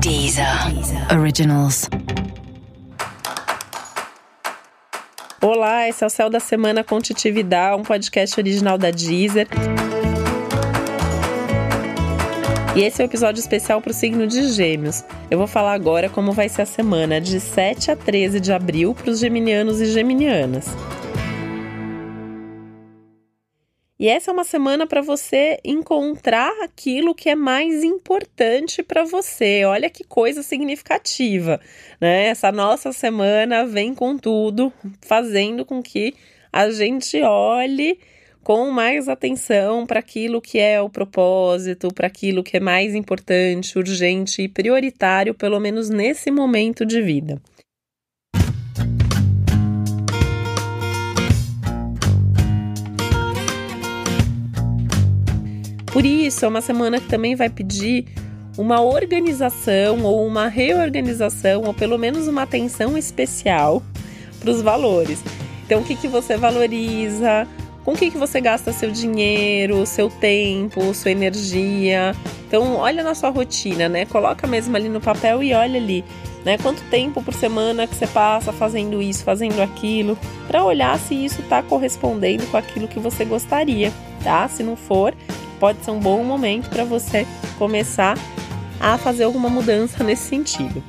Deezer. Originals. Olá, esse é o Céu da Semana com Titividade, um podcast original da Deezer. E esse é o um episódio especial para o signo de Gêmeos. Eu vou falar agora como vai ser a semana de 7 a 13 de abril para os geminianos e geminianas. E essa é uma semana para você encontrar aquilo que é mais importante para você. Olha que coisa significativa, né? Essa nossa semana vem com tudo, fazendo com que a gente olhe com mais atenção para aquilo que é o propósito, para aquilo que é mais importante, urgente e prioritário, pelo menos nesse momento de vida. Por isso, é uma semana que também vai pedir uma organização ou uma reorganização, ou pelo menos uma atenção especial para os valores. Então, o que, que você valoriza? com o que, que você gasta seu dinheiro, seu tempo, sua energia. Então, olha na sua rotina, né? Coloca mesmo ali no papel e olha ali, né? Quanto tempo por semana que você passa fazendo isso, fazendo aquilo, para olhar se isso está correspondendo com aquilo que você gostaria, tá? Se não for, pode ser um bom momento para você começar a fazer alguma mudança nesse sentido.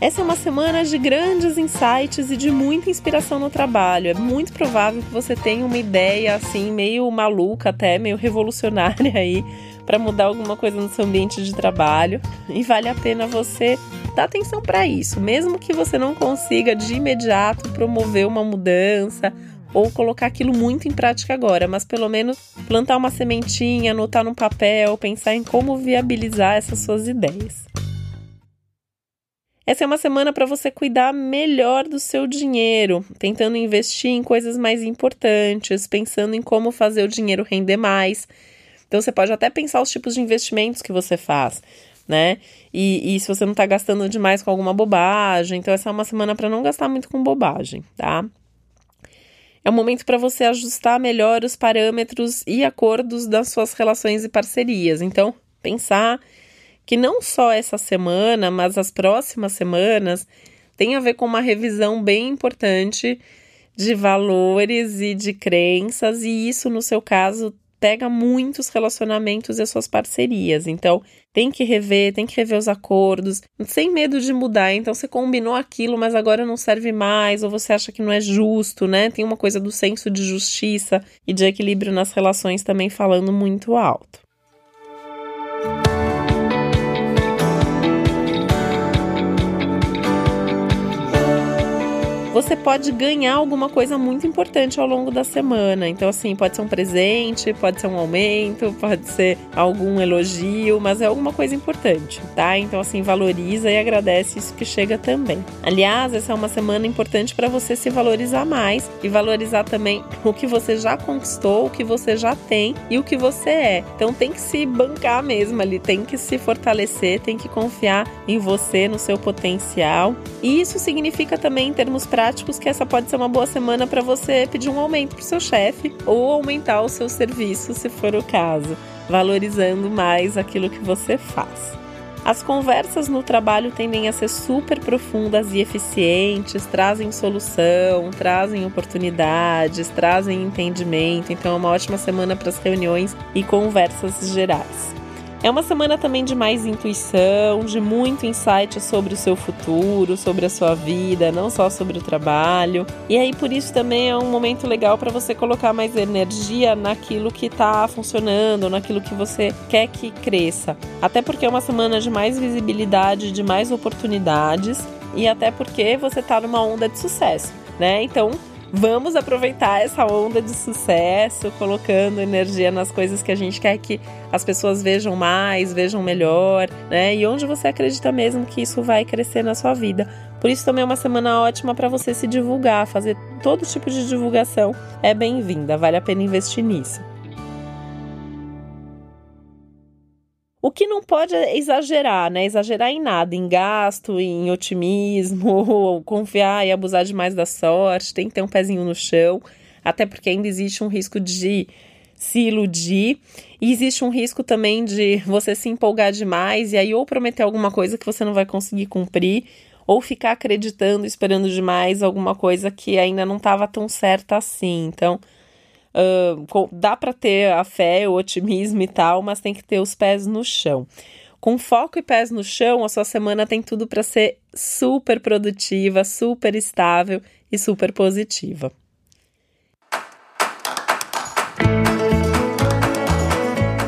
Essa é uma semana de grandes insights e de muita inspiração no trabalho. É muito provável que você tenha uma ideia assim, meio maluca, até meio revolucionária aí, para mudar alguma coisa no seu ambiente de trabalho. E vale a pena você dar atenção para isso, mesmo que você não consiga de imediato promover uma mudança ou colocar aquilo muito em prática agora, mas pelo menos plantar uma sementinha, anotar no papel, pensar em como viabilizar essas suas ideias. Essa é uma semana para você cuidar melhor do seu dinheiro, tentando investir em coisas mais importantes, pensando em como fazer o dinheiro render mais. Então você pode até pensar os tipos de investimentos que você faz, né? E, e se você não está gastando demais com alguma bobagem, então essa é uma semana para não gastar muito com bobagem, tá? É um momento para você ajustar melhor os parâmetros e acordos das suas relações e parcerias. Então, pensar que não só essa semana, mas as próximas semanas tem a ver com uma revisão bem importante de valores e de crenças, e isso, no seu caso, pega muitos relacionamentos e as suas parcerias. Então, tem que rever, tem que rever os acordos, sem medo de mudar. Então, você combinou aquilo, mas agora não serve mais, ou você acha que não é justo, né? Tem uma coisa do senso de justiça e de equilíbrio nas relações também falando muito alto. Você pode ganhar alguma coisa muito importante ao longo da semana. Então, assim, pode ser um presente, pode ser um aumento, pode ser algum elogio, mas é alguma coisa importante, tá? Então, assim, valoriza e agradece isso que chega também. Aliás, essa é uma semana importante para você se valorizar mais e valorizar também o que você já conquistou, o que você já tem e o que você é. Então, tem que se bancar mesmo ali, tem que se fortalecer, tem que confiar em você, no seu potencial. E isso significa também, em termos práticos, práticos que essa pode ser uma boa semana para você pedir um aumento para o seu chefe ou aumentar o seu serviço, se for o caso, valorizando mais aquilo que você faz. As conversas no trabalho tendem a ser super profundas e eficientes, trazem solução, trazem oportunidades, trazem entendimento. Então, é uma ótima semana para as reuniões e conversas gerais. É uma semana também de mais intuição, de muito insight sobre o seu futuro, sobre a sua vida, não só sobre o trabalho. E aí por isso também é um momento legal para você colocar mais energia naquilo que está funcionando, naquilo que você quer que cresça. Até porque é uma semana de mais visibilidade, de mais oportunidades e até porque você está numa onda de sucesso, né? Então, Vamos aproveitar essa onda de sucesso, colocando energia nas coisas que a gente quer que as pessoas vejam mais, vejam melhor, né? E onde você acredita mesmo que isso vai crescer na sua vida. Por isso também é uma semana ótima para você se divulgar, fazer todo tipo de divulgação é bem-vinda, vale a pena investir nisso. O que não pode é exagerar, né? Exagerar em nada, em gasto, em otimismo, ou confiar e abusar demais da sorte, tem que ter um pezinho no chão, até porque ainda existe um risco de se iludir. E existe um risco também de você se empolgar demais e aí ou prometer alguma coisa que você não vai conseguir cumprir, ou ficar acreditando, esperando demais alguma coisa que ainda não estava tão certa assim. Então, uh, dá para ter a fé, o otimismo e tal, mas tem que ter os pés no chão. Com foco e pés no chão, a sua semana tem tudo para ser super produtiva, super estável e super positiva.